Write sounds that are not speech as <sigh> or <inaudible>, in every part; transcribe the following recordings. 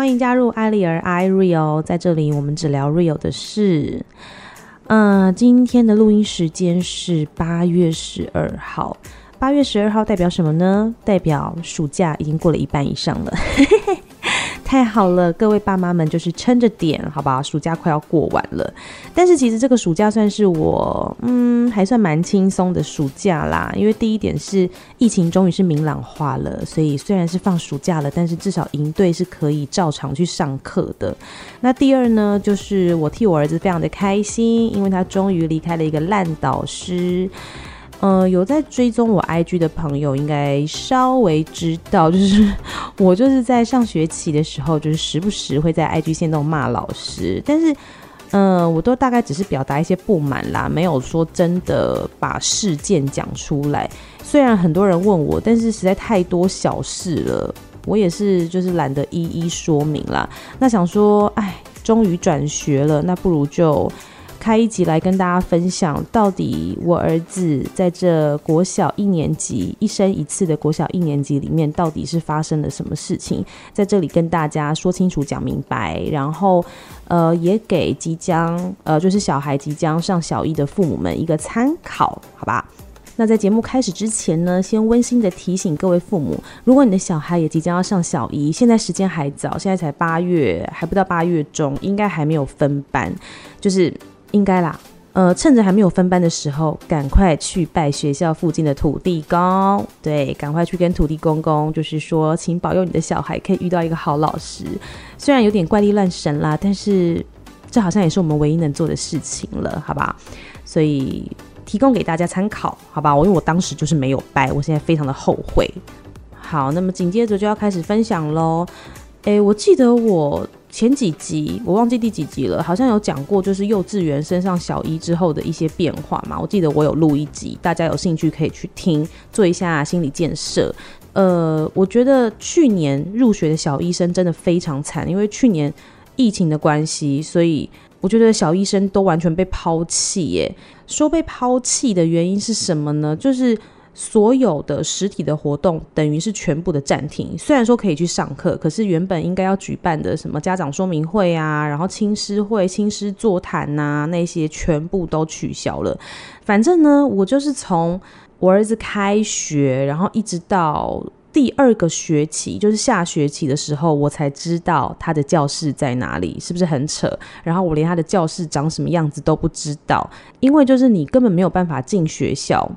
欢迎加入艾丽儿 iReal，在这里我们只聊 real 的事。嗯、呃，今天的录音时间是八月十二号。八月十二号代表什么呢？代表暑假已经过了一半以上了。太好了，各位爸妈们就是撑着点，好吧？暑假快要过完了，但是其实这个暑假算是我，嗯，还算蛮轻松的暑假啦。因为第一点是疫情终于是明朗化了，所以虽然是放暑假了，但是至少营队是可以照常去上课的。那第二呢，就是我替我儿子非常的开心，因为他终于离开了一个烂导师。呃，有在追踪我 IG 的朋友，应该稍微知道，就是 <laughs> 我就是在上学期的时候，就是时不时会在 IG 线动骂老师，但是，呃，我都大概只是表达一些不满啦，没有说真的把事件讲出来。虽然很多人问我，但是实在太多小事了，我也是就是懒得一一说明啦。那想说，哎，终于转学了，那不如就。开一集来跟大家分享，到底我儿子在这国小一年级一生一次的国小一年级里面，到底是发生了什么事情？在这里跟大家说清楚、讲明白，然后呃，也给即将呃就是小孩即将上小一的父母们一个参考，好吧？那在节目开始之前呢，先温馨的提醒各位父母，如果你的小孩也即将要上小一，现在时间还早，现在才八月，还不到八月中，应该还没有分班，就是。应该啦，呃，趁着还没有分班的时候，赶快去拜学校附近的土地公，对，赶快去跟土地公公，就是说，请保佑你的小孩可以遇到一个好老师。虽然有点怪力乱神啦，但是这好像也是我们唯一能做的事情了，好吧？所以提供给大家参考，好吧？我因为我当时就是没有拜，我现在非常的后悔。好，那么紧接着就要开始分享喽。诶，我记得我。前几集我忘记第几集了，好像有讲过，就是幼稚园升上小一之后的一些变化嘛。我记得我有录一集，大家有兴趣可以去听，做一下心理建设。呃，我觉得去年入学的小医生真的非常惨，因为去年疫情的关系，所以我觉得小医生都完全被抛弃耶。说被抛弃的原因是什么呢？就是。所有的实体的活动等于是全部的暂停，虽然说可以去上课，可是原本应该要举办的什么家长说明会啊，然后亲师会、亲师座谈呐，那些全部都取消了。反正呢，我就是从我儿子开学，然后一直到第二个学期，就是下学期的时候，我才知道他的教室在哪里，是不是很扯？然后我连他的教室长什么样子都不知道，因为就是你根本没有办法进学校。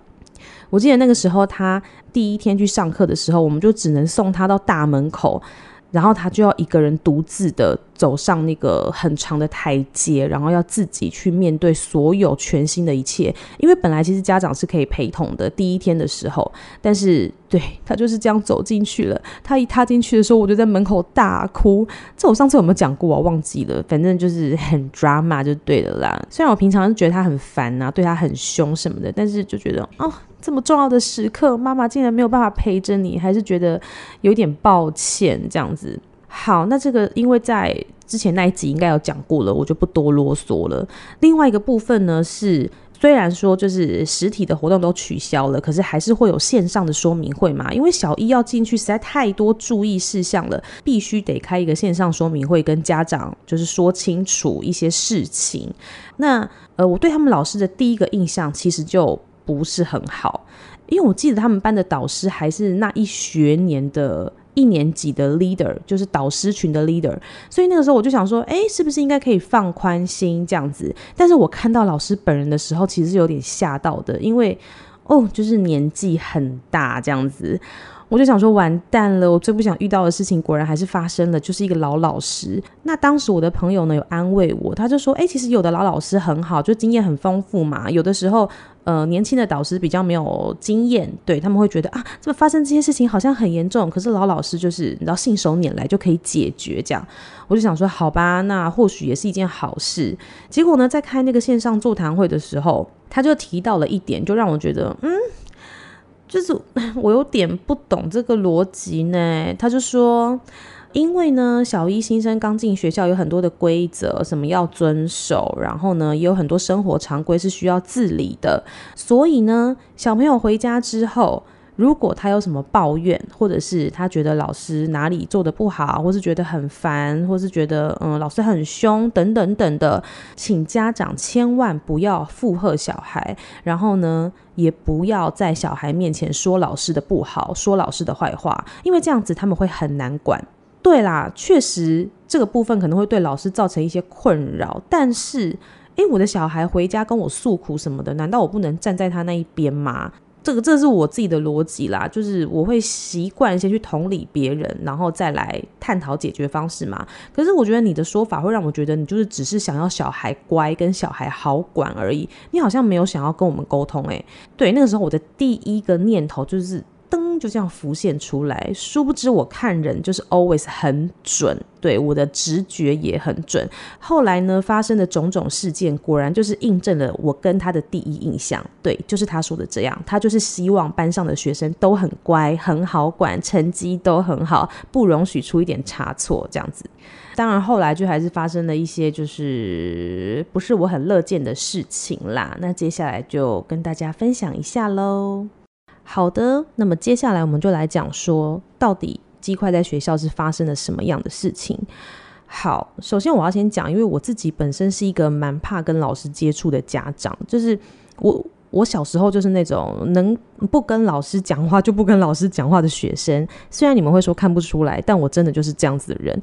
我记得那个时候，他第一天去上课的时候，我们就只能送他到大门口，然后他就要一个人独自的走上那个很长的台阶，然后要自己去面对所有全新的一切。因为本来其实家长是可以陪同的，第一天的时候，但是对他就是这样走进去了。他一踏进去的时候，我就在门口大哭。这我上次有没有讲过啊？忘记了，反正就是 <laughs> 很 drama 就对了啦。虽然我平常是觉得他很烦啊，对他很凶什么的，但是就觉得哦。这么重要的时刻，妈妈竟然没有办法陪着你，还是觉得有点抱歉这样子。好，那这个因为在之前那一集应该有讲过了，我就不多啰嗦了。另外一个部分呢是，虽然说就是实体的活动都取消了，可是还是会有线上的说明会嘛。因为小一要进去实在太多注意事项了，必须得开一个线上说明会，跟家长就是说清楚一些事情。那呃，我对他们老师的第一个印象其实就。不是很好，因为我记得他们班的导师还是那一学年的一年级的 leader，就是导师群的 leader，所以那个时候我就想说，哎，是不是应该可以放宽心这样子？但是我看到老师本人的时候，其实是有点吓到的，因为哦，就是年纪很大这样子。我就想说，完蛋了！我最不想遇到的事情，果然还是发生了，就是一个老老师。那当时我的朋友呢，有安慰我，他就说：“哎，其实有的老老师很好，就经验很丰富嘛。有的时候，呃，年轻的导师比较没有经验，对，他们会觉得啊，这么发生这些事情好像很严重。可是老老师就是你知道，信手拈来就可以解决这样。我就想说，好吧，那或许也是一件好事。结果呢，在开那个线上座谈会的时候，他就提到了一点，就让我觉得，嗯。就是 <laughs> 我有点不懂这个逻辑呢。他就说，因为呢，小一新生刚进学校，有很多的规则，什么要遵守，然后呢，也有很多生活常规是需要自理的。所以呢，小朋友回家之后，如果他有什么抱怨，或者是他觉得老师哪里做得不好，或是觉得很烦，或是觉得嗯老师很凶等等等的，请家长千万不要附和小孩，然后呢，也不要在小孩面前说老师的不好，说老师的坏话，因为这样子他们会很难管。对啦，确实这个部分可能会对老师造成一些困扰，但是，诶，我的小孩回家跟我诉苦什么的，难道我不能站在他那一边吗？这个这是我自己的逻辑啦，就是我会习惯先去同理别人，然后再来探讨解决方式嘛。可是我觉得你的说法会让我觉得你就是只是想要小孩乖，跟小孩好管而已，你好像没有想要跟我们沟通诶。对，那个时候我的第一个念头就是。灯就这样浮现出来，殊不知我看人就是 always 很准，对，我的直觉也很准。后来呢，发生的种种事件，果然就是印证了我跟他的第一印象，对，就是他说的这样，他就是希望班上的学生都很乖，很好管，成绩都很好，不容许出一点差错，这样子。当然后来就还是发生了一些就是不是我很乐见的事情啦。那接下来就跟大家分享一下喽。好的，那么接下来我们就来讲说，到底鸡块在学校是发生了什么样的事情。好，首先我要先讲，因为我自己本身是一个蛮怕跟老师接触的家长，就是我我小时候就是那种能不跟老师讲话就不跟老师讲话的学生。虽然你们会说看不出来，但我真的就是这样子的人。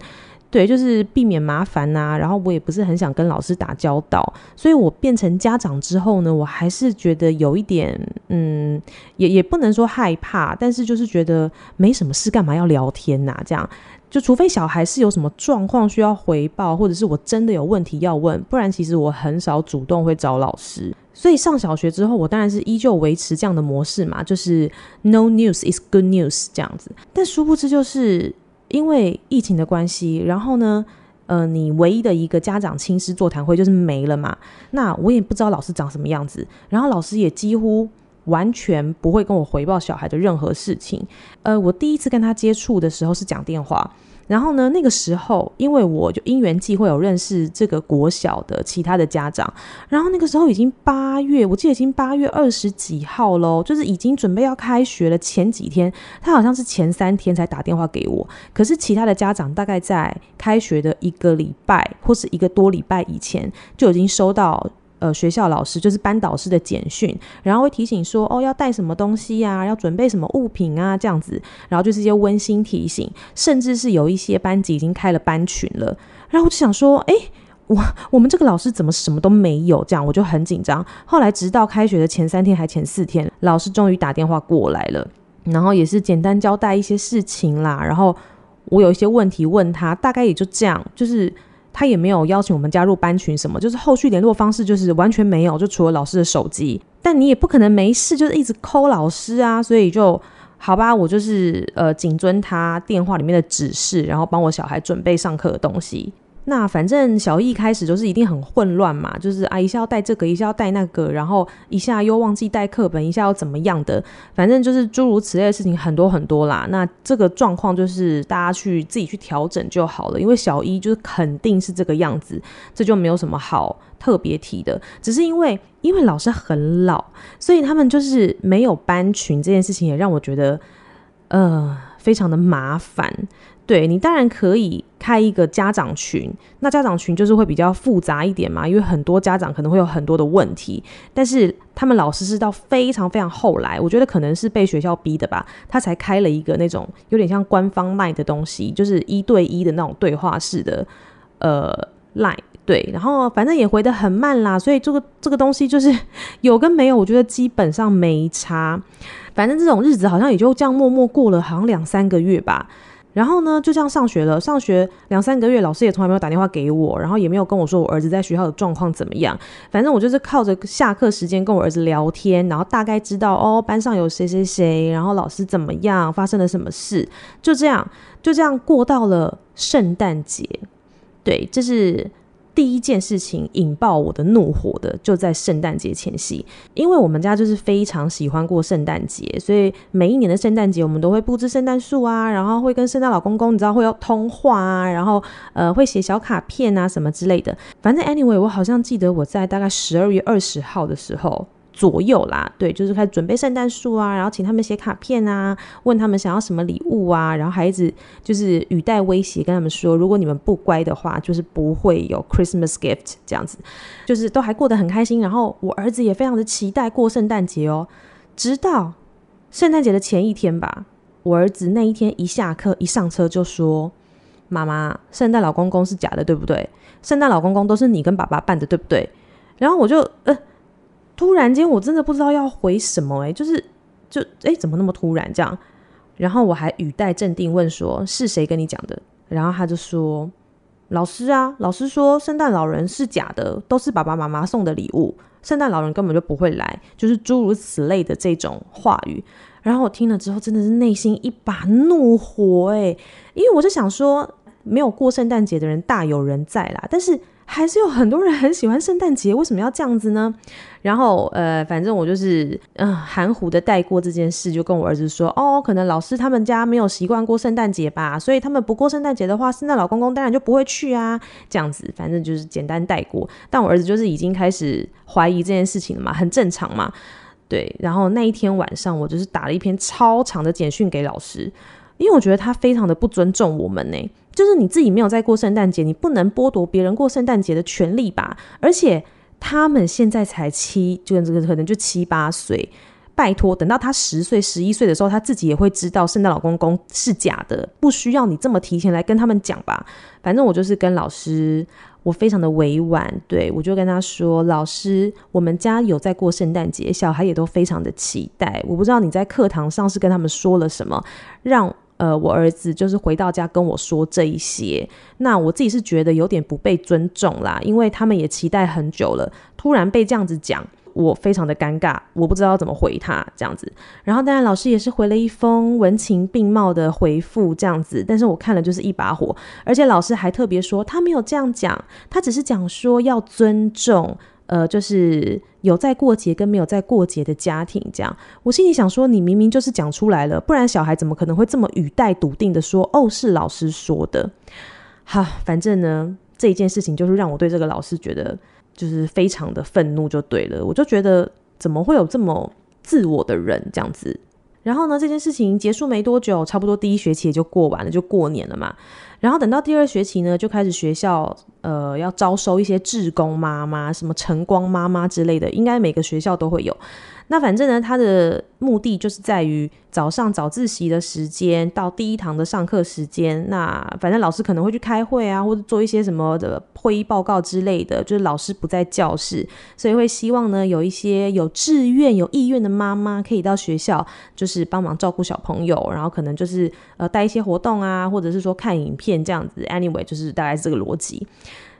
对，就是避免麻烦呐、啊，然后我也不是很想跟老师打交道，所以我变成家长之后呢，我还是觉得有一点，嗯，也也不能说害怕，但是就是觉得没什么事，干嘛要聊天呐、啊？这样，就除非小孩是有什么状况需要回报，或者是我真的有问题要问，不然其实我很少主动会找老师。所以上小学之后，我当然是依旧维持这样的模式嘛，就是 no news is good news 这样子，但殊不知就是。因为疫情的关系，然后呢，呃，你唯一的一个家长亲师座谈会就是没了嘛。那我也不知道老师长什么样子，然后老师也几乎完全不会跟我回报小孩的任何事情。呃，我第一次跟他接触的时候是讲电话。然后呢，那个时候，因为我就因缘际会有认识这个国小的其他的家长，然后那个时候已经八月，我记得已经八月二十几号喽，就是已经准备要开学了。前几天，他好像是前三天才打电话给我，可是其他的家长大概在开学的一个礼拜或是一个多礼拜以前就已经收到。呃，学校老师就是班导师的简讯，然后会提醒说，哦，要带什么东西呀、啊，要准备什么物品啊，这样子，然后就是一些温馨提醒，甚至是有一些班级已经开了班群了，然后我就想说，哎，我我们这个老师怎么什么都没有？这样我就很紧张。后来直到开学的前三天还前四天，老师终于打电话过来了，然后也是简单交代一些事情啦，然后我有一些问题问他，大概也就这样，就是。他也没有邀请我们加入班群什么，就是后续联络方式就是完全没有，就除了老师的手机。但你也不可能没事就是一直抠老师啊，所以就好吧，我就是呃谨遵他电话里面的指示，然后帮我小孩准备上课的东西。那反正小一开始就是一定很混乱嘛，就是啊一下要带这个，一下要带那个，然后一下又忘记带课本，一下要怎么样的，反正就是诸如此类的事情很多很多啦。那这个状况就是大家去自己去调整就好了，因为小一就是肯定是这个样子，这就没有什么好特别提的。只是因为因为老师很老，所以他们就是没有班群这件事情也让我觉得呃非常的麻烦。对，你当然可以开一个家长群，那家长群就是会比较复杂一点嘛，因为很多家长可能会有很多的问题。但是他们老师是到非常非常后来，我觉得可能是被学校逼的吧，他才开了一个那种有点像官方 LINE 的东西，就是一对一的那种对话式的呃赖。对，然后反正也回得很慢啦，所以这个这个东西就是 <laughs> 有跟没有，我觉得基本上没差。反正这种日子好像也就这样默默过了，好像两三个月吧。然后呢，就这样上学了。上学两三个月，老师也从来没有打电话给我，然后也没有跟我说我儿子在学校的状况怎么样。反正我就是靠着下课时间跟我儿子聊天，然后大概知道哦，班上有谁谁谁，然后老师怎么样，发生了什么事，就这样，就这样过到了圣诞节。对，这是。第一件事情引爆我的怒火的，就在圣诞节前夕，因为我们家就是非常喜欢过圣诞节，所以每一年的圣诞节我们都会布置圣诞树啊，然后会跟圣诞老公公，你知道会要通话啊，然后呃会写小卡片啊什么之类的。反正 anyway，我好像记得我在大概十二月二十号的时候。左右啦，对，就是开始准备圣诞树啊，然后请他们写卡片啊，问他们想要什么礼物啊，然后孩子就是语带威胁跟他们说，如果你们不乖的话，就是不会有 Christmas gift 这样子，就是都还过得很开心。然后我儿子也非常的期待过圣诞节哦，直到圣诞节的前一天吧，我儿子那一天一下课一上车就说：“妈妈，圣诞老公公是假的，对不对？圣诞老公公都是你跟爸爸扮的，对不对？”然后我就呃，突然间我真的不知道要回什么诶，就是就诶，怎么那么突然这样？然后我还语带镇定问说：“是谁跟你讲的？”然后他就说：“老师啊，老师说圣诞老人是假的，都是爸爸妈妈送的礼物，圣诞老人根本就不会来，就是诸如此类的这种话语。”然后我听了之后真的是内心一把怒火诶，因为我就想说，没有过圣诞节的人大有人在啦，但是。还是有很多人很喜欢圣诞节，为什么要这样子呢？然后呃，反正我就是嗯、含糊的带过这件事，就跟我儿子说，哦，可能老师他们家没有习惯过圣诞节吧，所以他们不过圣诞节的话，圣诞老公公当然就不会去啊。这样子，反正就是简单带过。但我儿子就是已经开始怀疑这件事情了嘛，很正常嘛。对，然后那一天晚上，我就是打了一篇超长的简讯给老师，因为我觉得他非常的不尊重我们呢。就是你自己没有在过圣诞节，你不能剥夺别人过圣诞节的权利吧？而且他们现在才七，就这个可能就七八岁，拜托，等到他十岁、十一岁的时候，他自己也会知道圣诞老公公是假的，不需要你这么提前来跟他们讲吧？反正我就是跟老师，我非常的委婉，对，我就跟他说，老师，我们家有在过圣诞节，小孩也都非常的期待。我不知道你在课堂上是跟他们说了什么，让。呃，我儿子就是回到家跟我说这一些，那我自己是觉得有点不被尊重啦，因为他们也期待很久了，突然被这样子讲，我非常的尴尬，我不知道怎么回他这样子。然后当然老师也是回了一封文情并茂的回复这样子，但是我看了就是一把火，而且老师还特别说他没有这样讲，他只是讲说要尊重。呃，就是有在过节跟没有在过节的家庭，这样，我心里想说，你明明就是讲出来了，不然小孩怎么可能会这么语带笃定的说，哦，是老师说的。好，反正呢，这一件事情就是让我对这个老师觉得就是非常的愤怒，就对了，我就觉得怎么会有这么自我的人这样子。然后呢，这件事情结束没多久，差不多第一学期也就过完了，就过年了嘛。然后等到第二学期呢，就开始学校呃要招收一些志工妈妈，什么晨光妈妈之类的，应该每个学校都会有。那反正呢，他的目的就是在于早上早自习的时间到第一堂的上课时间。那反正老师可能会去开会啊，或者做一些什么的会议报告之类的，就是老师不在教室，所以会希望呢有一些有志愿、有意愿的妈妈可以到学校，就是帮忙照顾小朋友，然后可能就是呃带一些活动啊，或者是说看影片这样子。Anyway，就是大概是这个逻辑。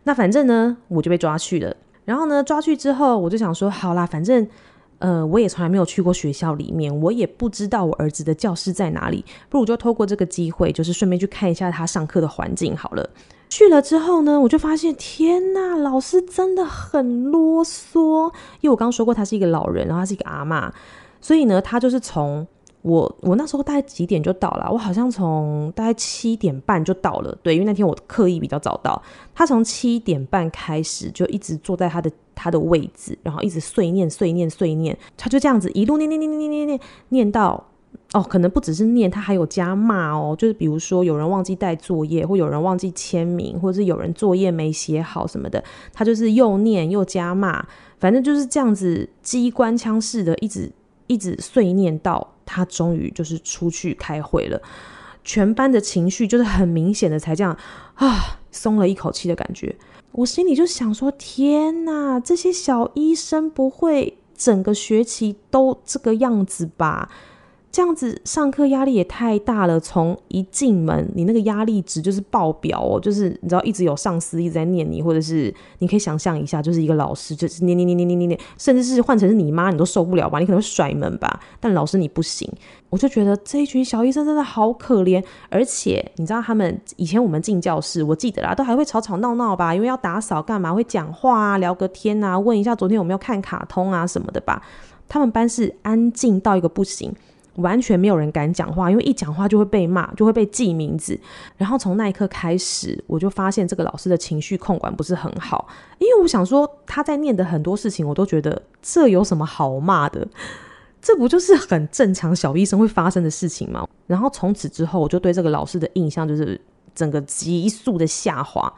那反正呢，我就被抓去了。然后呢，抓去之后，我就想说，好啦，反正。呃，我也从来没有去过学校里面，我也不知道我儿子的教室在哪里。不如就透过这个机会，就是顺便去看一下他上课的环境好了。去了之后呢，我就发现，天呐，老师真的很啰嗦。因为我刚刚说过，他是一个老人，然后他是一个阿嬷，所以呢，他就是从。我我那时候大概几点就到了？我好像从大概七点半就到了，对，因为那天我刻意比较早到。他从七点半开始就一直坐在他的他的位置，然后一直碎念碎念碎念，他就这样子一路念念念念念念念念到哦，可能不只是念，他还有加骂哦，就是比如说有人忘记带作业，或有人忘记签名，或者是有人作业没写好什么的，他就是又念又加骂，反正就是这样子机关枪式的一直一直碎念到。他终于就是出去开会了，全班的情绪就是很明显的才这样啊，松了一口气的感觉。我心里就想说：天哪，这些小医生不会整个学期都这个样子吧？这样子上课压力也太大了，从一进门，你那个压力值就是爆表哦，就是你知道一直有上司一直在念你，或者是你可以想象一下，就是一个老师就是念念念念念念念，甚至是换成是你妈，你都受不了吧？你可能会甩门吧？但老师你不行，我就觉得这一群小医生真的好可怜，而且你知道他们以前我们进教室，我记得啦，都还会吵吵闹闹吧，因为要打扫干嘛，会讲话啊，聊个天啊，问一下昨天有没有看卡通啊什么的吧。他们班是安静到一个不行。完全没有人敢讲话，因为一讲话就会被骂，就会被记名字。然后从那一刻开始，我就发现这个老师的情绪控管不是很好，因为我想说他在念的很多事情，我都觉得这有什么好骂的？这不就是很正常小医生会发生的事情吗？然后从此之后，我就对这个老师的印象就是整个急速的下滑。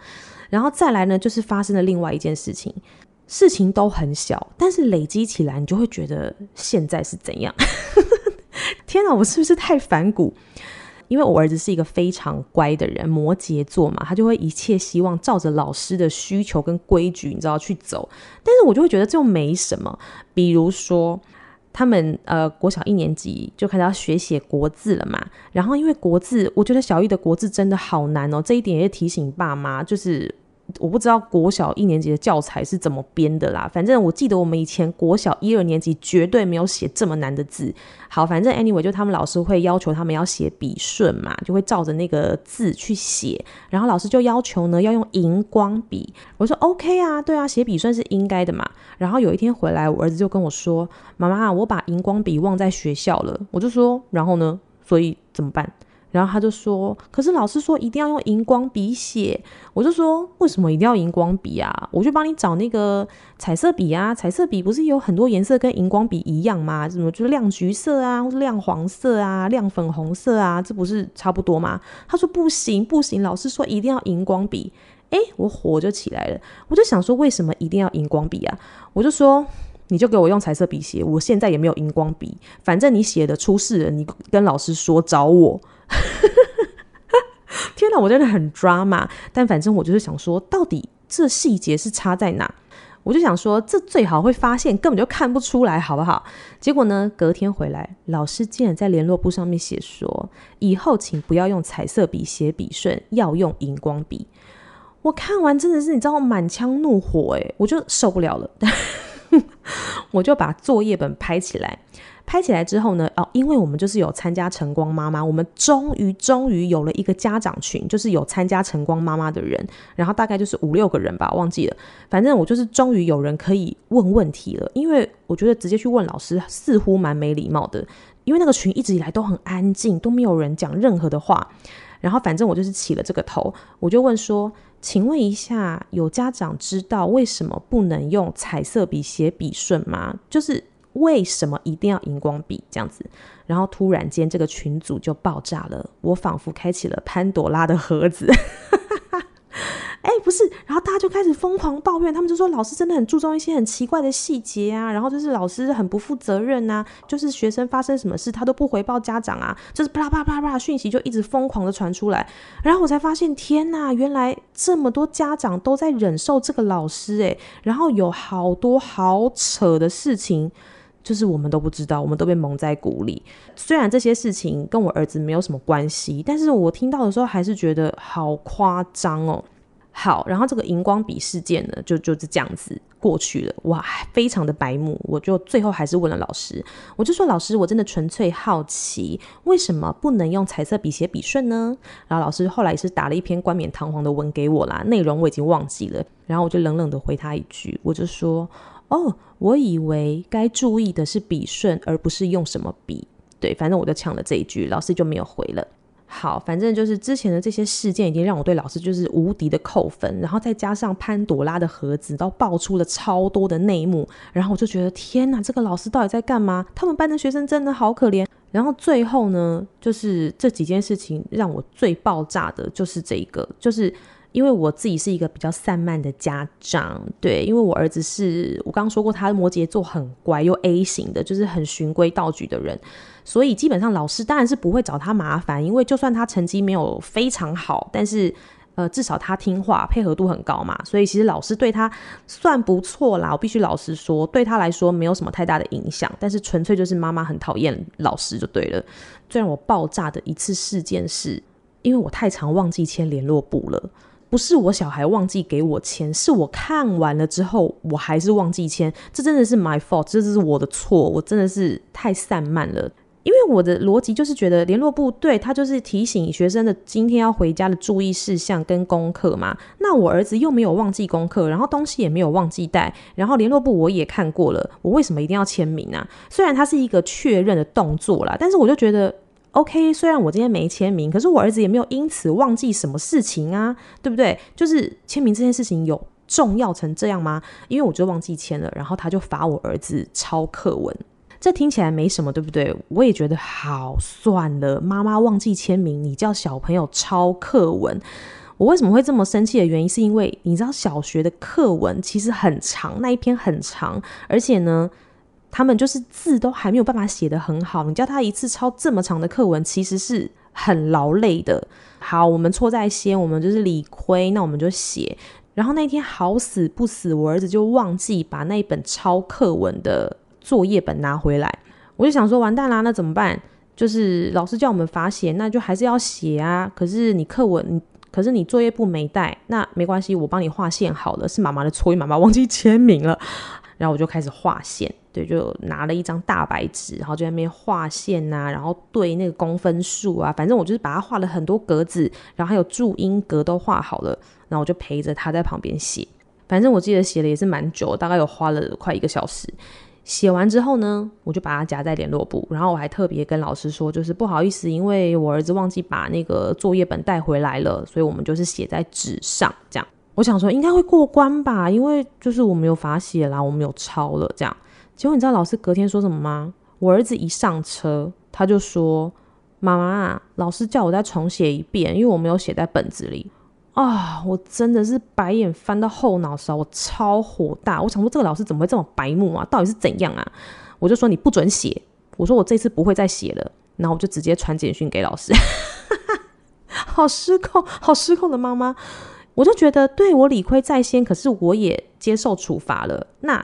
然后再来呢，就是发生了另外一件事情，事情都很小，但是累积起来，你就会觉得现在是怎样？<laughs> 天哪，我是不是太反骨？因为我儿子是一个非常乖的人，摩羯座嘛，他就会一切希望照着老师的需求跟规矩，你知道去走。但是我就会觉得这又没什么，比如说。他们呃，国小一年级就开始要学写国字了嘛。然后因为国字，我觉得小玉的国字真的好难哦。这一点也提醒爸妈，就是。我不知道国小一年级的教材是怎么编的啦，反正我记得我们以前国小一二年级绝对没有写这么难的字。好，反正 anyway 就他们老师会要求他们要写笔顺嘛，就会照着那个字去写，然后老师就要求呢要用荧光笔。我说 OK 啊，对啊，写笔顺是应该的嘛。然后有一天回来，我儿子就跟我说：“妈妈，我把荧光笔忘在学校了。”我就说：“然后呢？所以怎么办？”然后他就说：“可是老师说一定要用荧光笔写。”我就说：“为什么一定要荧光笔啊？我就帮你找那个彩色笔啊！彩色笔不是有很多颜色跟荧光笔一样吗？什么就是亮橘色啊，或者亮黄色啊，亮粉红色啊，这不是差不多吗？”他说：“不行不行，老师说一定要荧光笔。”诶，我火就起来了，我就想说：“为什么一定要荧光笔啊？”我就说：“你就给我用彩色笔写，我现在也没有荧光笔，反正你写的出事了，你跟老师说找我。” <laughs> 天哪，我真的很 drama，但反正我就是想说，到底这细节是差在哪？我就想说，这最好会发现，根本就看不出来，好不好？结果呢，隔天回来，老师竟然在联络簿上面写说，以后请不要用彩色笔写笔顺，要用荧光笔。我看完真的是，你知道，满腔怒火，诶，我就受不了了，我就把作业本拍起来。拍起来之后呢，哦，因为我们就是有参加晨光妈妈，我们终于终于有了一个家长群，就是有参加晨光妈妈的人，然后大概就是五六个人吧，忘记了。反正我就是终于有人可以问问题了，因为我觉得直接去问老师似乎蛮没礼貌的，因为那个群一直以来都很安静，都没有人讲任何的话。然后反正我就是起了这个头，我就问说，请问一下，有家长知道为什么不能用彩色笔写笔顺吗？就是。为什么一定要荧光笔这样子？然后突然间这个群组就爆炸了，我仿佛开启了潘朵拉的盒子。<laughs> 哎，不是，然后大家就开始疯狂抱怨，他们就说老师真的很注重一些很奇怪的细节啊，然后就是老师很不负责任啊，就是学生发生什么事他都不回报家长啊，就是啪啦啪啦啪啦讯息就一直疯狂的传出来，然后我才发现，天呐，原来这么多家长都在忍受这个老师哎，然后有好多好扯的事情。就是我们都不知道，我们都被蒙在鼓里。虽然这些事情跟我儿子没有什么关系，但是我听到的时候还是觉得好夸张哦。好，然后这个荧光笔事件呢，就就是这样子过去了。哇，非常的白目。我就最后还是问了老师，我就说老师，我真的纯粹好奇，为什么不能用彩色笔写笔顺呢？然后老师后来是打了一篇冠冕堂皇的文给我啦，内容我已经忘记了。然后我就冷冷的回他一句，我就说。哦，我以为该注意的是笔顺，而不是用什么笔。对，反正我就呛了这一句，老师就没有回了。好，反正就是之前的这些事件已经让我对老师就是无敌的扣分，然后再加上潘朵拉的盒子都爆出了超多的内幕，然后我就觉得天哪，这个老师到底在干嘛？他们班的学生真的好可怜。然后最后呢，就是这几件事情让我最爆炸的就是这一个，就是。因为我自己是一个比较散漫的家长，对，因为我儿子是我刚刚说过，他摩羯座很乖又 A 型的，就是很循规蹈矩的人，所以基本上老师当然是不会找他麻烦，因为就算他成绩没有非常好，但是呃至少他听话，配合度很高嘛，所以其实老师对他算不错啦。我必须老实说，对他来说没有什么太大的影响，但是纯粹就是妈妈很讨厌老师就对了。最让我爆炸的一次事件是，因为我太常忘记签联络簿了。不是我小孩忘记给我签，是我看完了之后我还是忘记签，这真的是 my fault，这是我的错，我真的是太散漫了。因为我的逻辑就是觉得联络部对他就是提醒学生的今天要回家的注意事项跟功课嘛。那我儿子又没有忘记功课，然后东西也没有忘记带，然后联络部我也看过了，我为什么一定要签名啊？虽然它是一个确认的动作啦，但是我就觉得 OK。虽然我今天没签名，可是我儿子也没有因此忘记什么事情啊，对不对？就是签名这件事情有重要成这样吗？因为我就忘记签了，然后他就罚我儿子抄课文。这听起来没什么，对不对？我也觉得好算了。妈妈忘记签名，你叫小朋友抄课文，我为什么会这么生气的原因，是因为你知道小学的课文其实很长，那一篇很长，而且呢，他们就是字都还没有办法写得很好。你叫他一次抄这么长的课文，其实是很劳累的。好，我们错在先，我们就是理亏，那我们就写。然后那天好死不死，我儿子就忘记把那一本抄课文的。作业本拿回来，我就想说完蛋啦，那怎么办？就是老师叫我们罚写，那就还是要写啊。可是你课文，你可是你作业簿没带，那没关系，我帮你画线好了。是妈妈的错，妈妈忘记签名了。然后我就开始画线，对，就拿了一张大白纸，然后就在那边画线啊，然后对那个公分数啊，反正我就是把它画了很多格子，然后还有注音格都画好了，然后我就陪着他在旁边写。反正我记得写的也是蛮久，大概有花了快一个小时。写完之后呢，我就把它夹在联络簿，然后我还特别跟老师说，就是不好意思，因为我儿子忘记把那个作业本带回来了，所以我们就是写在纸上这样。我想说应该会过关吧，因为就是我没有罚写啦，我没有抄了这样。结果你知道老师隔天说什么吗？我儿子一上车，他就说：“妈妈，老师叫我再重写一遍，因为我没有写在本子里。”啊！我真的是白眼翻到后脑勺，我超火大。我想说，这个老师怎么会这么白目啊？到底是怎样啊？我就说你不准写，我说我这次不会再写了。然后我就直接传简讯给老师，<laughs> 好失控，好失控的妈妈。我就觉得，对，我理亏在先，可是我也接受处罚了。那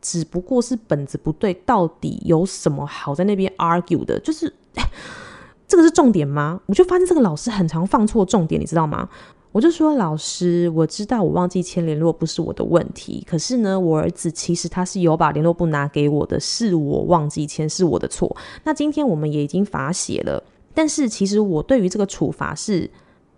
只不过是本子不对，到底有什么好在那边 argue 的？就是 <sighs> 这个是重点吗？我就发现这个老师很常放错重点，你知道吗？我就说，老师，我知道我忘记签联络不是我的问题，可是呢，我儿子其实他是有把联络簿拿给我的，是我忘记签，是我的错。那今天我们也已经罚写了，但是其实我对于这个处罚是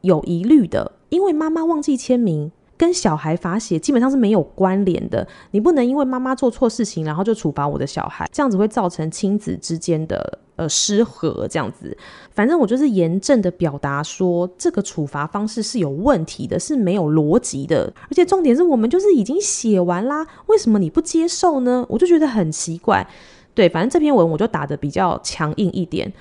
有疑虑的，因为妈妈忘记签名。跟小孩罚写基本上是没有关联的，你不能因为妈妈做错事情，然后就处罚我的小孩，这样子会造成亲子之间的呃失和。这样子，反正我就是严正的表达说，这个处罚方式是有问题的，是没有逻辑的，而且重点是我们就是已经写完啦，为什么你不接受呢？我就觉得很奇怪。对，反正这篇文我就打得比较强硬一点。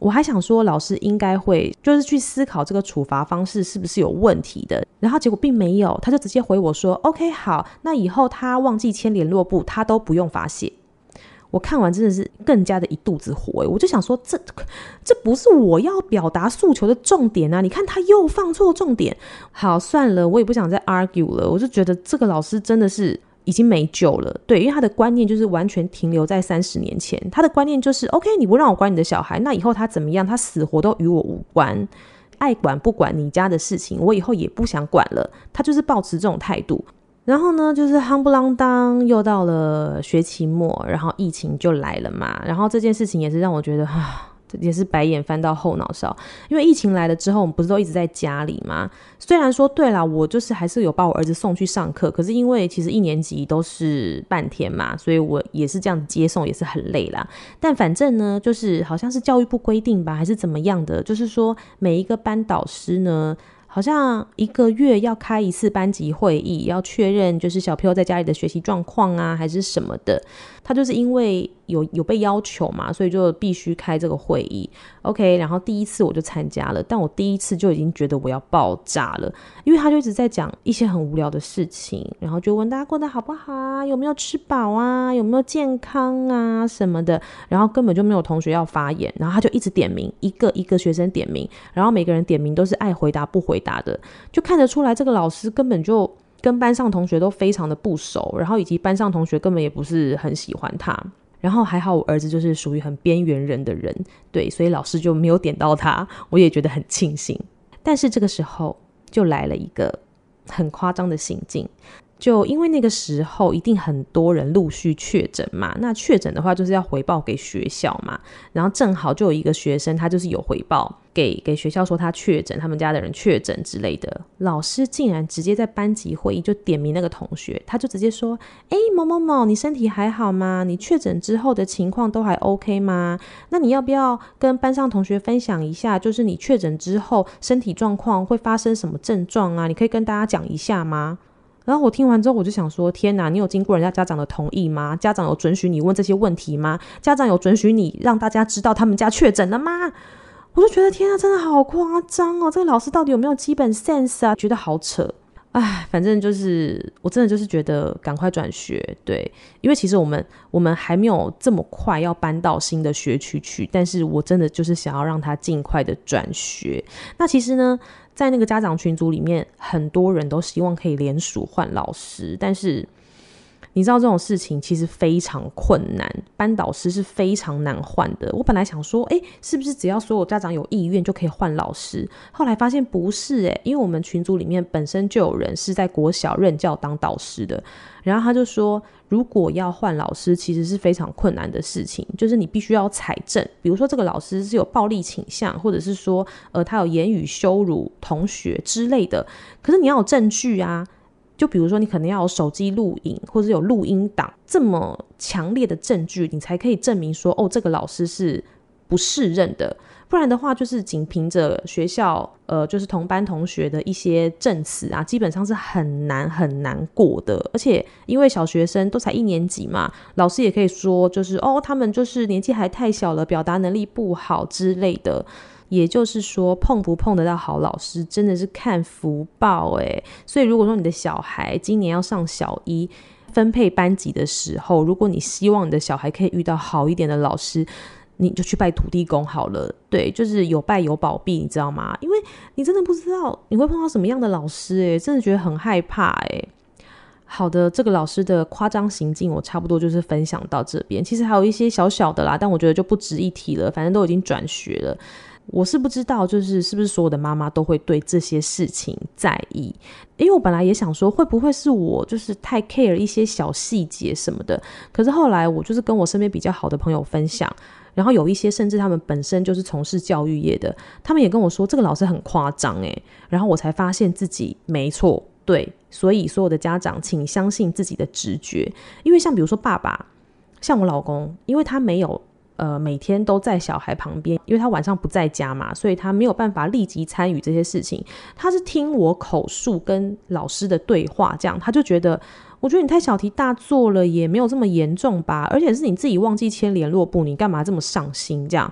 我还想说，老师应该会就是去思考这个处罚方式是不是有问题的，然后结果并没有，他就直接回我说：“OK，好，那以后他忘记签联络簿，他都不用罚写。”我看完真的是更加的一肚子火，我就想说，这这不是我要表达诉求的重点啊！你看他又放错重点。好，算了，我也不想再 argue 了，我就觉得这个老师真的是。已经没救了，对，因为他的观念就是完全停留在三十年前。他的观念就是，OK，你不让我管你的小孩，那以后他怎么样，他死活都与我无关，爱管不管你家的事情，我以后也不想管了。他就是抱持这种态度。然后呢，就是夯不啷当，又到了学期末，然后疫情就来了嘛。然后这件事情也是让我觉得，啊。也是白眼翻到后脑勺，因为疫情来了之后，我们不是都一直在家里吗？虽然说对啦，我就是还是有把我儿子送去上课，可是因为其实一年级都是半天嘛，所以我也是这样接送，也是很累啦。但反正呢，就是好像是教育部规定吧，还是怎么样的，就是说每一个班导师呢。好像一个月要开一次班级会议，要确认就是小朋友在家里的学习状况啊，还是什么的。他就是因为有有被要求嘛，所以就必须开这个会议。OK，然后第一次我就参加了，但我第一次就已经觉得我要爆炸了，因为他就一直在讲一些很无聊的事情，然后就问大家过得好不好啊，有没有吃饱啊，有没有健康啊什么的，然后根本就没有同学要发言，然后他就一直点名，一个一个学生点名，然后每个人点名都是爱回答不回答的，就看得出来这个老师根本就跟班上同学都非常的不熟，然后以及班上同学根本也不是很喜欢他，然后还好我儿子就是属于很边缘人的人，对，所以老师就没有点到他，我也觉得很庆幸。但是这个时候就来了一个很夸张的行径，就因为那个时候一定很多人陆续确诊嘛，那确诊的话就是要回报给学校嘛，然后正好就有一个学生他就是有回报给给学校说他确诊，他们家的人确诊之类的，老师竟然直接在班级会议就点名那个同学，他就直接说：“哎，某某某，你身体还好吗？你确诊之后的情况都还 OK 吗？那你要不要跟班上同学分享一下，就是你确诊之后身体状况会发生什么症状啊？你可以跟大家讲一下吗？”然后我听完之后，我就想说：天哪，你有经过人家家长的同意吗？家长有准许你问这些问题吗？家长有准许你让大家知道他们家确诊了吗？我就觉得天啊，真的好夸张哦！这个老师到底有没有基本 sense 啊？觉得好扯。哎，反正就是，我真的就是觉得赶快转学，对，因为其实我们我们还没有这么快要搬到新的学区去，但是我真的就是想要让他尽快的转学。那其实呢，在那个家长群组里面，很多人都希望可以联署换老师，但是。你知道这种事情其实非常困难，班导师是非常难换的。我本来想说，诶，是不是只要所有家长有意愿就可以换老师？后来发现不是，诶，因为我们群组里面本身就有人是在国小任教当导师的，然后他就说，如果要换老师，其实是非常困难的事情，就是你必须要采证，比如说这个老师是有暴力倾向，或者是说，呃，他有言语羞辱同学之类的，可是你要有证据啊。就比如说，你可能要有手机录影，或者有录音档，这么强烈的证据，你才可以证明说，哦，这个老师是不适任的。不然的话，就是仅凭着学校，呃，就是同班同学的一些证词啊，基本上是很难很难过的。而且，因为小学生都才一年级嘛，老师也可以说，就是哦，他们就是年纪还太小了，表达能力不好之类的。也就是说，碰不碰得到好老师，真的是看福报诶。所以，如果说你的小孩今年要上小一，分配班级的时候，如果你希望你的小孩可以遇到好一点的老师，你就去拜土地公好了。对，就是有拜有保庇，你知道吗？因为你真的不知道你会碰到什么样的老师，诶，真的觉得很害怕，诶。好的，这个老师的夸张行径，我差不多就是分享到这边。其实还有一些小小的啦，但我觉得就不值一提了。反正都已经转学了。我是不知道，就是是不是所有的妈妈都会对这些事情在意？因为我本来也想说，会不会是我就是太 care 一些小细节什么的？可是后来我就是跟我身边比较好的朋友分享，然后有一些甚至他们本身就是从事教育业的，他们也跟我说这个老师很夸张诶，然后我才发现自己没错，对，所以所有的家长请相信自己的直觉，因为像比如说爸爸，像我老公，因为他没有。呃，每天都在小孩旁边，因为他晚上不在家嘛，所以他没有办法立即参与这些事情。他是听我口述跟老师的对话，这样他就觉得，我觉得你太小题大做了，也没有这么严重吧。而且是你自己忘记签联络簿，你干嘛这么上心这样？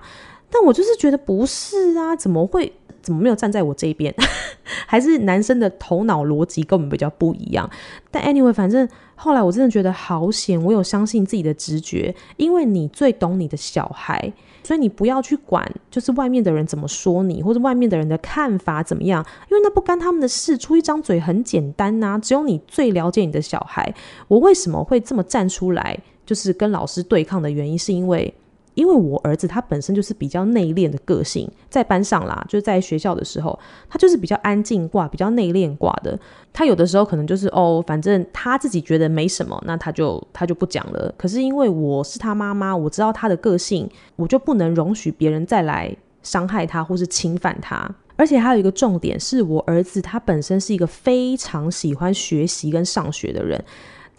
但我就是觉得不是啊，怎么会？怎么没有站在我这边？<laughs> 还是男生的头脑逻辑跟我们比较不一样。但 anyway，反正后来我真的觉得好险，我有相信自己的直觉，因为你最懂你的小孩，所以你不要去管，就是外面的人怎么说你，或者外面的人的看法怎么样，因为那不干他们的事。出一张嘴很简单呐，只有你最了解你的小孩。我为什么会这么站出来，就是跟老师对抗的原因，是因为。因为我儿子他本身就是比较内敛的个性，在班上啦，就是在学校的时候，他就是比较安静挂，比较内敛挂的。他有的时候可能就是哦，反正他自己觉得没什么，那他就他就不讲了。可是因为我是他妈妈，我知道他的个性，我就不能容许别人再来伤害他或是侵犯他。而且还有一个重点是，我儿子他本身是一个非常喜欢学习跟上学的人。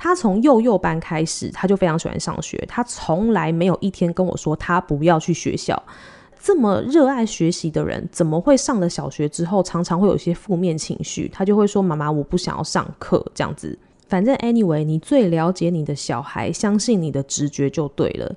他从幼幼班开始，他就非常喜欢上学。他从来没有一天跟我说他不要去学校。这么热爱学习的人，怎么会上了小学之后常常会有一些负面情绪？他就会说：“妈妈，我不想要上课。”这样子。反正 anyway，你最了解你的小孩，相信你的直觉就对了。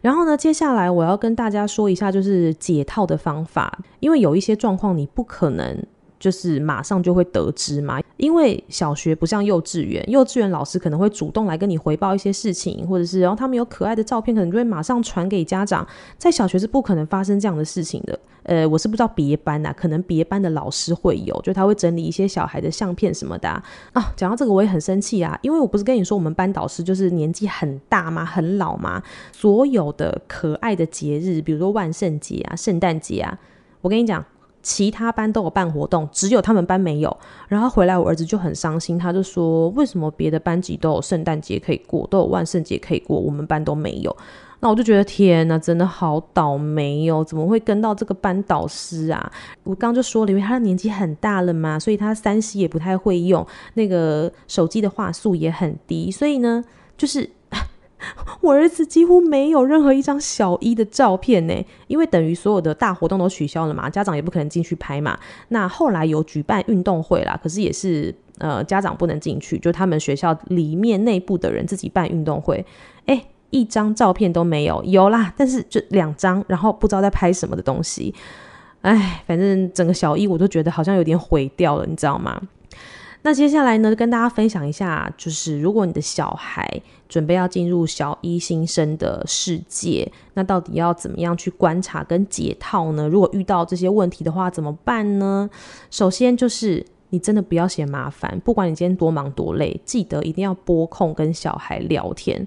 然后呢，接下来我要跟大家说一下，就是解套的方法，因为有一些状况你不可能。就是马上就会得知嘛，因为小学不像幼稚园，幼稚园老师可能会主动来跟你回报一些事情，或者是然后他们有可爱的照片，可能就会马上传给家长。在小学是不可能发生这样的事情的。呃，我是不知道别班啊，可能别班的老师会有，就他会整理一些小孩的相片什么的啊。啊，讲到这个我也很生气啊，因为我不是跟你说我们班导师就是年纪很大吗？很老吗？所有的可爱的节日，比如说万圣节啊、圣诞节啊，我跟你讲。其他班都有办活动，只有他们班没有。然后回来，我儿子就很伤心，他就说：“为什么别的班级都有圣诞节可以过，都有万圣节可以过，我们班都没有？”那我就觉得天哪，真的好倒霉哦！怎么会跟到这个班导师啊？我刚刚就说了，因为他的年纪很大了嘛，所以他三 C 也不太会用，那个手机的画素也很低，所以呢，就是。<laughs> 我儿子几乎没有任何一张小一的照片呢，因为等于所有的大活动都取消了嘛，家长也不可能进去拍嘛。那后来有举办运动会啦，可是也是呃家长不能进去，就他们学校里面内部的人自己办运动会。哎，一张照片都没有，有啦，但是就两张，然后不知道在拍什么的东西。哎，反正整个小一我都觉得好像有点毁掉了，你知道吗？那接下来呢，跟大家分享一下，就是如果你的小孩准备要进入小一新生的世界，那到底要怎么样去观察跟解套呢？如果遇到这些问题的话，怎么办呢？首先就是你真的不要嫌麻烦，不管你今天多忙多累，记得一定要拨空跟小孩聊天。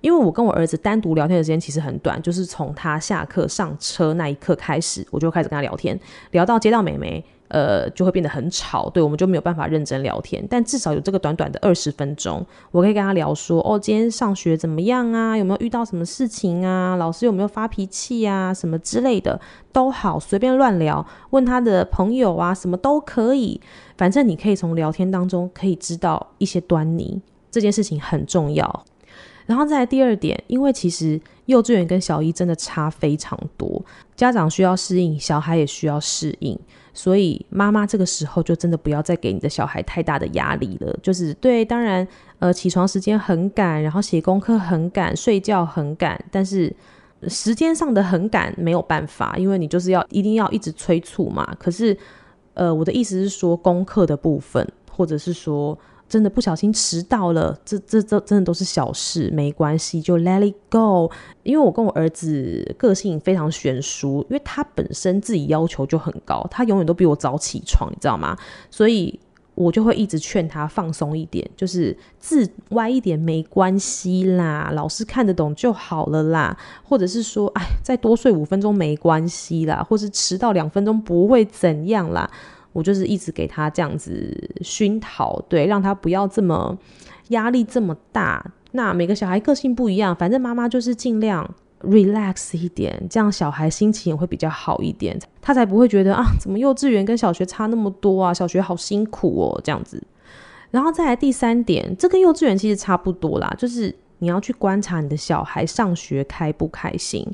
因为我跟我儿子单独聊天的时间其实很短，就是从他下课上车那一刻开始，我就开始跟他聊天，聊到接到妹妹。呃，就会变得很吵，对，我们就没有办法认真聊天。但至少有这个短短的二十分钟，我可以跟他聊说，哦，今天上学怎么样啊？有没有遇到什么事情啊？老师有没有发脾气啊？什么之类的都好，随便乱聊，问他的朋友啊，什么都可以。反正你可以从聊天当中可以知道一些端倪，这件事情很重要。然后再来第二点，因为其实幼稚园跟小一真的差非常多，家长需要适应，小孩也需要适应。所以妈妈这个时候就真的不要再给你的小孩太大的压力了。就是对，当然，呃，起床时间很赶，然后写功课很赶，睡觉很赶，但是时间上的很赶没有办法，因为你就是要一定要一直催促嘛。可是，呃，我的意思是说，功课的部分，或者是说。真的不小心迟到了，这这这真的都是小事，没关系，就 let it go。因为我跟我儿子个性非常悬殊，因为他本身自己要求就很高，他永远都比我早起床，你知道吗？所以我就会一直劝他放松一点，就是字歪一点没关系啦，老师看得懂就好了啦，或者是说，哎，再多睡五分钟没关系啦，或是迟到两分钟不会怎样啦。我就是一直给他这样子熏陶，对，让他不要这么压力这么大。那每个小孩个性不一样，反正妈妈就是尽量 relax 一点，这样小孩心情也会比较好一点，他才不会觉得啊，怎么幼稚园跟小学差那么多啊？小学好辛苦哦，这样子。然后再来第三点，这跟幼稚园其实差不多啦，就是你要去观察你的小孩上学开不开心。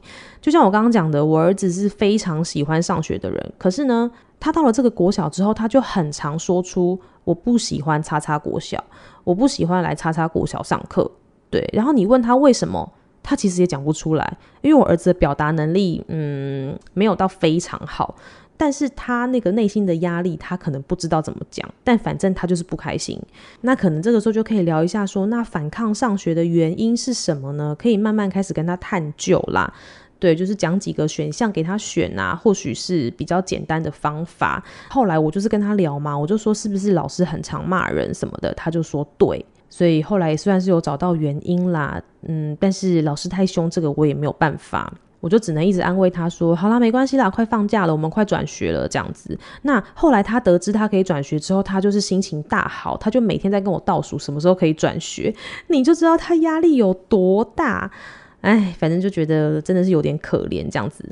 就像我刚刚讲的，我儿子是非常喜欢上学的人，可是呢。他到了这个国小之后，他就很常说出“我不喜欢叉叉国小，我不喜欢来叉叉国小上课”。对，然后你问他为什么，他其实也讲不出来。因为我儿子的表达能力，嗯，没有到非常好，但是他那个内心的压力，他可能不知道怎么讲。但反正他就是不开心。那可能这个时候就可以聊一下说，那反抗上学的原因是什么呢？可以慢慢开始跟他探究啦。对，就是讲几个选项给他选啊，或许是比较简单的方法。后来我就是跟他聊嘛，我就说是不是老师很常骂人什么的，他就说对。所以后来也算是有找到原因啦，嗯，但是老师太凶，这个我也没有办法，我就只能一直安慰他说，好啦，没关系啦，快放假了，我们快转学了这样子。那后来他得知他可以转学之后，他就是心情大好，他就每天在跟我倒数什么时候可以转学，你就知道他压力有多大。哎，反正就觉得真的是有点可怜这样子，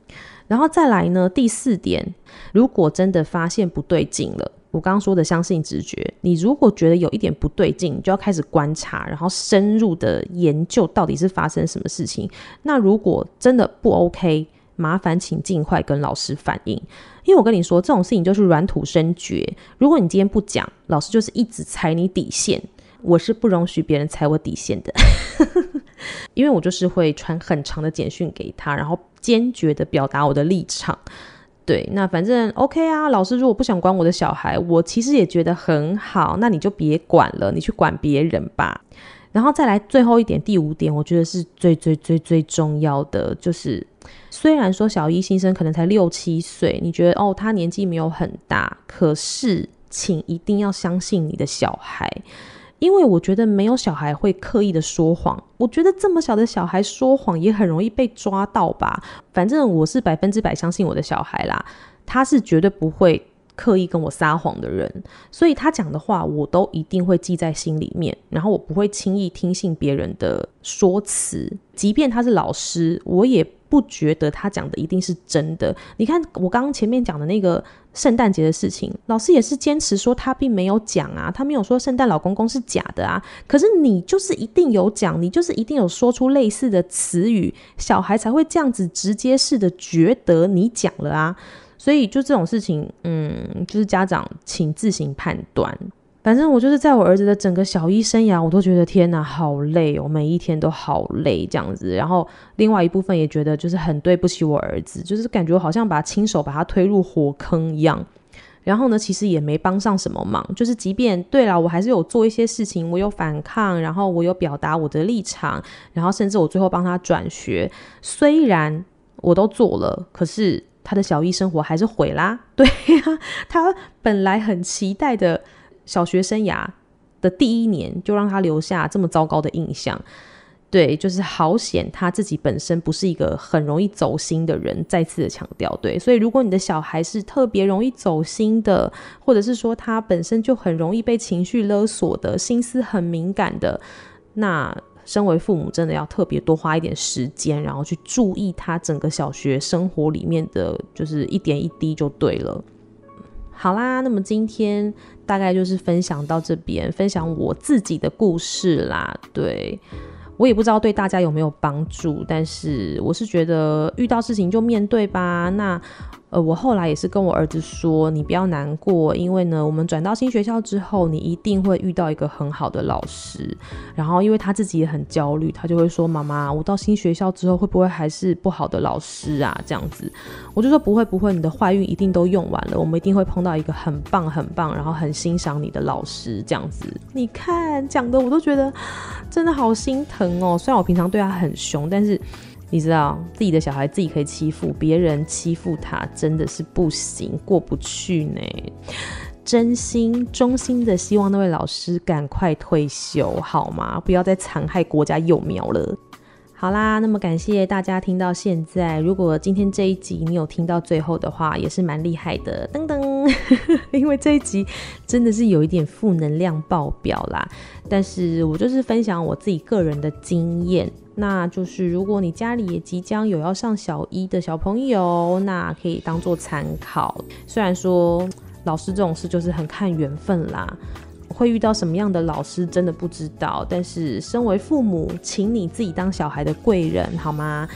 然后再来呢，第四点，如果真的发现不对劲了，我刚刚说的相信直觉，你如果觉得有一点不对劲，你就要开始观察，然后深入的研究到底是发生什么事情。那如果真的不 OK，麻烦请尽快跟老师反映，因为我跟你说这种事情就是软土生绝，如果你今天不讲，老师就是一直踩你底线，我是不容许别人踩我底线的。<laughs> 因为我就是会传很长的简讯给他，然后坚决的表达我的立场。对，那反正 OK 啊。老师如果不想管我的小孩，我其实也觉得很好。那你就别管了，你去管别人吧。然后再来最后一点，第五点，我觉得是最最最最重要的，就是虽然说小一新生可能才六七岁，你觉得哦他年纪没有很大，可是请一定要相信你的小孩。因为我觉得没有小孩会刻意的说谎，我觉得这么小的小孩说谎也很容易被抓到吧。反正我是百分之百相信我的小孩啦。他是绝对不会刻意跟我撒谎的人，所以他讲的话我都一定会记在心里面，然后我不会轻易听信别人的说辞，即便他是老师，我也不觉得他讲的一定是真的。你看我刚刚前面讲的那个圣诞节的事情，老师也是坚持说他并没有讲啊，他没有说圣诞老公公是假的啊。可是你就是一定有讲，你就是一定有说出类似的词语，小孩才会这样子直接式的觉得你讲了啊。所以就这种事情，嗯，就是家长请自行判断。反正我就是在我儿子的整个小一生涯，我都觉得天哪，好累哦，每一天都好累这样子。然后另外一部分也觉得就是很对不起我儿子，就是感觉好像把他亲手把他推入火坑一样。然后呢，其实也没帮上什么忙，就是即便对了，我还是有做一些事情，我有反抗，然后我有表达我的立场，然后甚至我最后帮他转学。虽然我都做了，可是他的小一生活还是毁啦。对呀，他本来很期待的。小学生涯的第一年就让他留下这么糟糕的印象，对，就是好险他自己本身不是一个很容易走心的人。再次的强调，对，所以如果你的小孩是特别容易走心的，或者是说他本身就很容易被情绪勒索的，心思很敏感的，那身为父母真的要特别多花一点时间，然后去注意他整个小学生活里面的就是一点一滴就对了。好啦，那么今天大概就是分享到这边，分享我自己的故事啦。对，我也不知道对大家有没有帮助，但是我是觉得遇到事情就面对吧。那。呃，我后来也是跟我儿子说，你不要难过，因为呢，我们转到新学校之后，你一定会遇到一个很好的老师。然后，因为他自己也很焦虑，他就会说：“妈妈，我到新学校之后会不会还是不好的老师啊？”这样子，我就说：“不会，不会，你的坏运一定都用完了，我们一定会碰到一个很棒、很棒，然后很欣赏你的老师。”这样子，你看讲的我都觉得真的好心疼哦。虽然我平常对他很凶，但是。你知道自己的小孩自己可以欺负别人，欺负他真的是不行，过不去呢。真心衷心的希望那位老师赶快退休，好吗？不要再残害国家幼苗了。好啦，那么感谢大家听到现在。如果今天这一集你有听到最后的话，也是蛮厉害的。噔噔，<laughs> 因为这一集真的是有一点负能量爆表啦。但是我就是分享我自己个人的经验，那就是如果你家里也即将有要上小一的小朋友，那可以当做参考。虽然说老师这种事就是很看缘分啦。会遇到什么样的老师，真的不知道。但是身为父母，请你自己当小孩的贵人，好吗？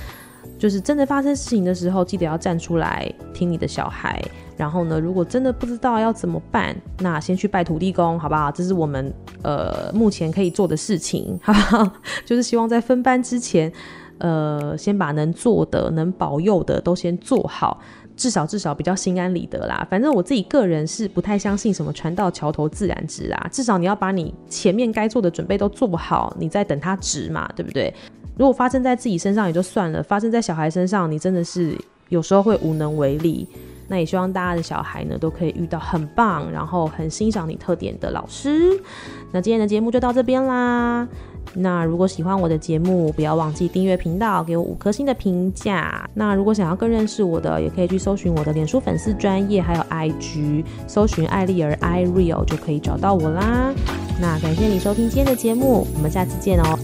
就是真的发生事情的时候，记得要站出来听你的小孩。然后呢，如果真的不知道要怎么办，那先去拜土地公，好不好？这是我们呃目前可以做的事情，好不好？<laughs> 就是希望在分班之前，呃，先把能做的、能保佑的都先做好。至少至少比较心安理得啦。反正我自己个人是不太相信什么船到桥头自然直啊。至少你要把你前面该做的准备都做好，你再等它直嘛，对不对？如果发生在自己身上也就算了，发生在小孩身上，你真的是有时候会无能为力。那也希望大家的小孩呢都可以遇到很棒，然后很欣赏你特点的老师。那今天的节目就到这边啦。那如果喜欢我的节目，不要忘记订阅频道，给我五颗星的评价。那如果想要更认识我的，也可以去搜寻我的脸书粉丝专业，还有 IG，搜寻艾丽儿 iReal 就可以找到我啦。那感谢你收听今天的节目，我们下次见哦。